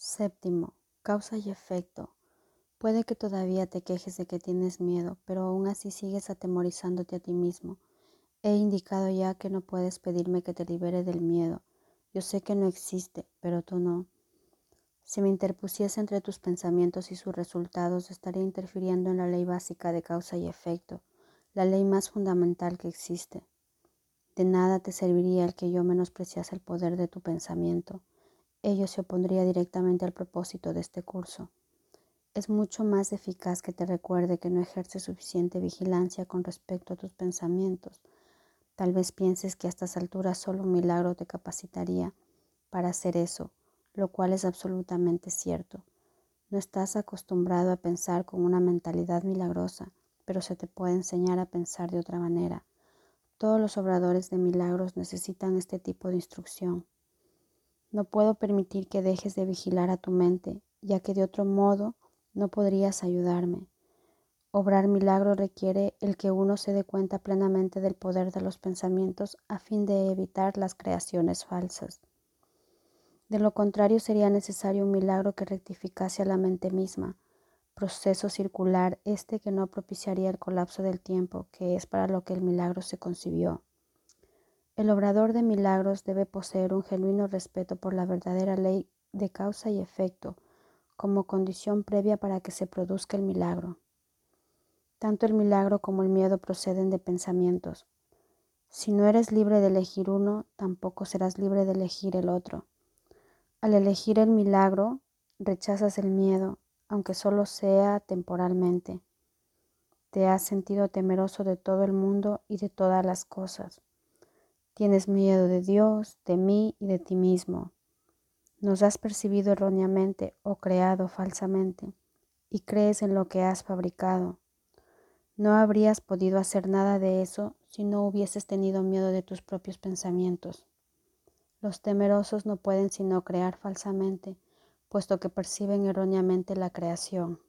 Séptimo, causa y efecto. Puede que todavía te quejes de que tienes miedo, pero aún así sigues atemorizándote a ti mismo. He indicado ya que no puedes pedirme que te libere del miedo. Yo sé que no existe, pero tú no. Si me interpusiese entre tus pensamientos y sus resultados, estaría interfiriendo en la ley básica de causa y efecto, la ley más fundamental que existe. De nada te serviría el que yo menospreciase el poder de tu pensamiento ello se opondría directamente al propósito de este curso. Es mucho más eficaz que te recuerde que no ejerces suficiente vigilancia con respecto a tus pensamientos. Tal vez pienses que a estas alturas solo un milagro te capacitaría para hacer eso, lo cual es absolutamente cierto. No estás acostumbrado a pensar con una mentalidad milagrosa, pero se te puede enseñar a pensar de otra manera. Todos los obradores de milagros necesitan este tipo de instrucción. No puedo permitir que dejes de vigilar a tu mente, ya que de otro modo no podrías ayudarme. Obrar milagro requiere el que uno se dé cuenta plenamente del poder de los pensamientos a fin de evitar las creaciones falsas. De lo contrario sería necesario un milagro que rectificase a la mente misma, proceso circular este que no propiciaría el colapso del tiempo, que es para lo que el milagro se concibió. El obrador de milagros debe poseer un genuino respeto por la verdadera ley de causa y efecto como condición previa para que se produzca el milagro. Tanto el milagro como el miedo proceden de pensamientos. Si no eres libre de elegir uno, tampoco serás libre de elegir el otro. Al elegir el milagro, rechazas el miedo, aunque solo sea temporalmente. Te has sentido temeroso de todo el mundo y de todas las cosas. Tienes miedo de Dios, de mí y de ti mismo. Nos has percibido erróneamente o creado falsamente y crees en lo que has fabricado. No habrías podido hacer nada de eso si no hubieses tenido miedo de tus propios pensamientos. Los temerosos no pueden sino crear falsamente, puesto que perciben erróneamente la creación.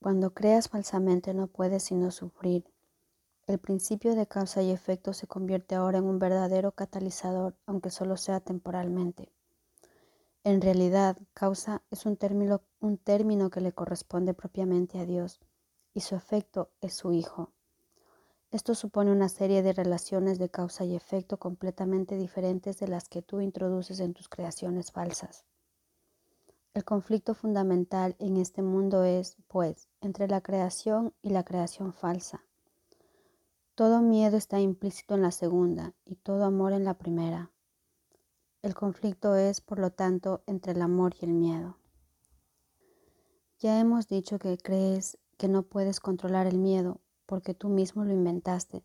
Cuando creas falsamente no puedes sino sufrir, el principio de causa y efecto se convierte ahora en un verdadero catalizador, aunque solo sea temporalmente. En realidad, causa es un término, un término que le corresponde propiamente a Dios, y su efecto es su Hijo. Esto supone una serie de relaciones de causa y efecto completamente diferentes de las que tú introduces en tus creaciones falsas. El conflicto fundamental en este mundo es, pues, entre la creación y la creación falsa todo miedo está implícito en la segunda y todo amor en la primera. El conflicto es, por lo tanto, entre el amor y el miedo. Ya hemos dicho que crees que no puedes controlar el miedo porque tú mismo lo inventaste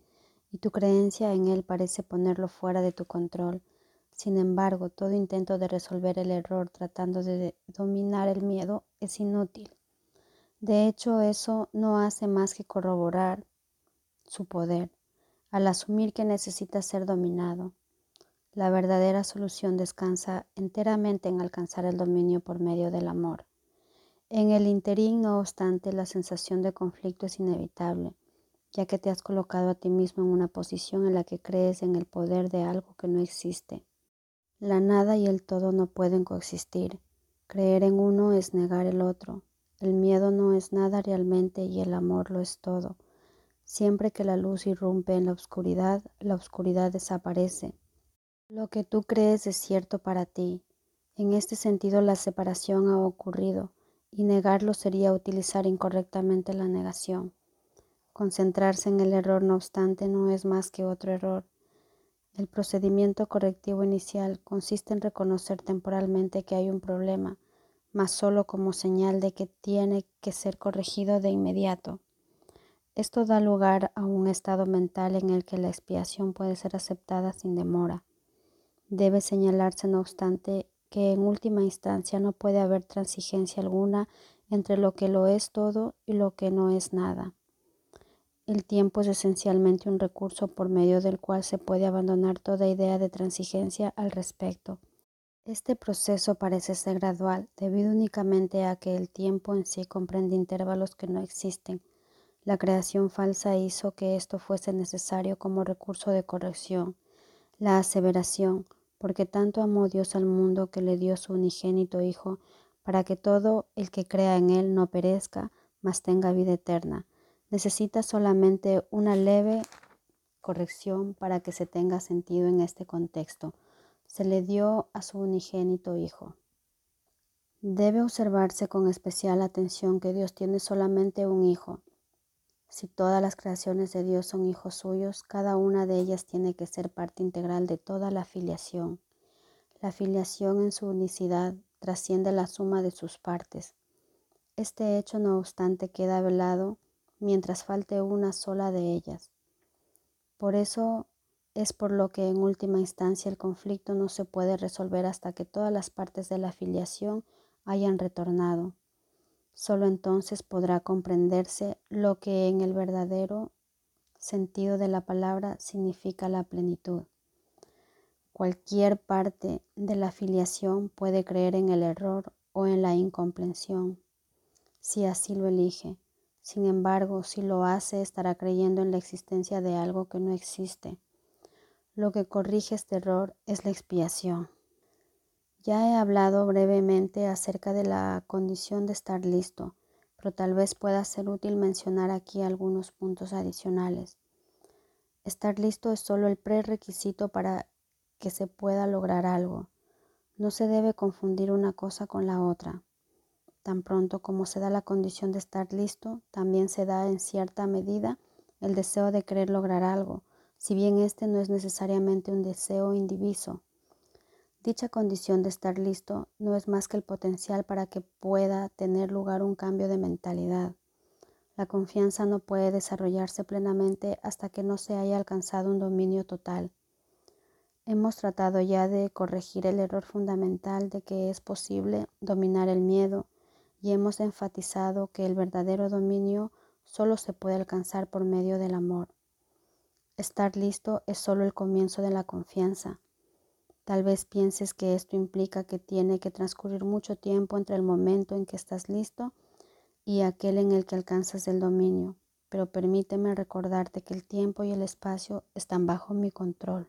y tu creencia en él parece ponerlo fuera de tu control. Sin embargo, todo intento de resolver el error tratando de dominar el miedo es inútil. De hecho, eso no hace más que corroborar su poder, al asumir que necesita ser dominado. La verdadera solución descansa enteramente en alcanzar el dominio por medio del amor. En el interín, no obstante, la sensación de conflicto es inevitable, ya que te has colocado a ti mismo en una posición en la que crees en el poder de algo que no existe. La nada y el todo no pueden coexistir. Creer en uno es negar el otro. El miedo no es nada realmente y el amor lo es todo. Siempre que la luz irrumpe en la oscuridad, la oscuridad desaparece. Lo que tú crees es cierto para ti. En este sentido la separación ha ocurrido y negarlo sería utilizar incorrectamente la negación. Concentrarse en el error, no obstante, no es más que otro error. El procedimiento correctivo inicial consiste en reconocer temporalmente que hay un problema, mas solo como señal de que tiene que ser corregido de inmediato. Esto da lugar a un estado mental en el que la expiación puede ser aceptada sin demora. Debe señalarse, no obstante, que en última instancia no puede haber transigencia alguna entre lo que lo es todo y lo que no es nada. El tiempo es esencialmente un recurso por medio del cual se puede abandonar toda idea de transigencia al respecto. Este proceso parece ser gradual debido únicamente a que el tiempo en sí comprende intervalos que no existen la creación falsa hizo que esto fuese necesario como recurso de corrección. La aseveración, porque tanto amó Dios al mundo que le dio su unigénito Hijo, para que todo el que crea en Él no perezca, mas tenga vida eterna. Necesita solamente una leve corrección para que se tenga sentido en este contexto. Se le dio a su unigénito Hijo. Debe observarse con especial atención que Dios tiene solamente un Hijo. Si todas las creaciones de Dios son hijos suyos, cada una de ellas tiene que ser parte integral de toda la filiación. La filiación en su unicidad trasciende la suma de sus partes. Este hecho, no obstante, queda velado mientras falte una sola de ellas. Por eso es por lo que en última instancia el conflicto no se puede resolver hasta que todas las partes de la filiación hayan retornado. Solo entonces podrá comprenderse lo que en el verdadero sentido de la palabra significa la plenitud. Cualquier parte de la filiación puede creer en el error o en la incomprensión, si así lo elige. Sin embargo, si lo hace, estará creyendo en la existencia de algo que no existe. Lo que corrige este error es la expiación. Ya he hablado brevemente acerca de la condición de estar listo, pero tal vez pueda ser útil mencionar aquí algunos puntos adicionales. Estar listo es solo el prerequisito para que se pueda lograr algo. No se debe confundir una cosa con la otra. Tan pronto como se da la condición de estar listo, también se da en cierta medida el deseo de querer lograr algo, si bien este no es necesariamente un deseo indiviso. Dicha condición de estar listo no es más que el potencial para que pueda tener lugar un cambio de mentalidad. La confianza no puede desarrollarse plenamente hasta que no se haya alcanzado un dominio total. Hemos tratado ya de corregir el error fundamental de que es posible dominar el miedo y hemos enfatizado que el verdadero dominio solo se puede alcanzar por medio del amor. Estar listo es solo el comienzo de la confianza. Tal vez pienses que esto implica que tiene que transcurrir mucho tiempo entre el momento en que estás listo y aquel en el que alcanzas el dominio, pero permíteme recordarte que el tiempo y el espacio están bajo mi control.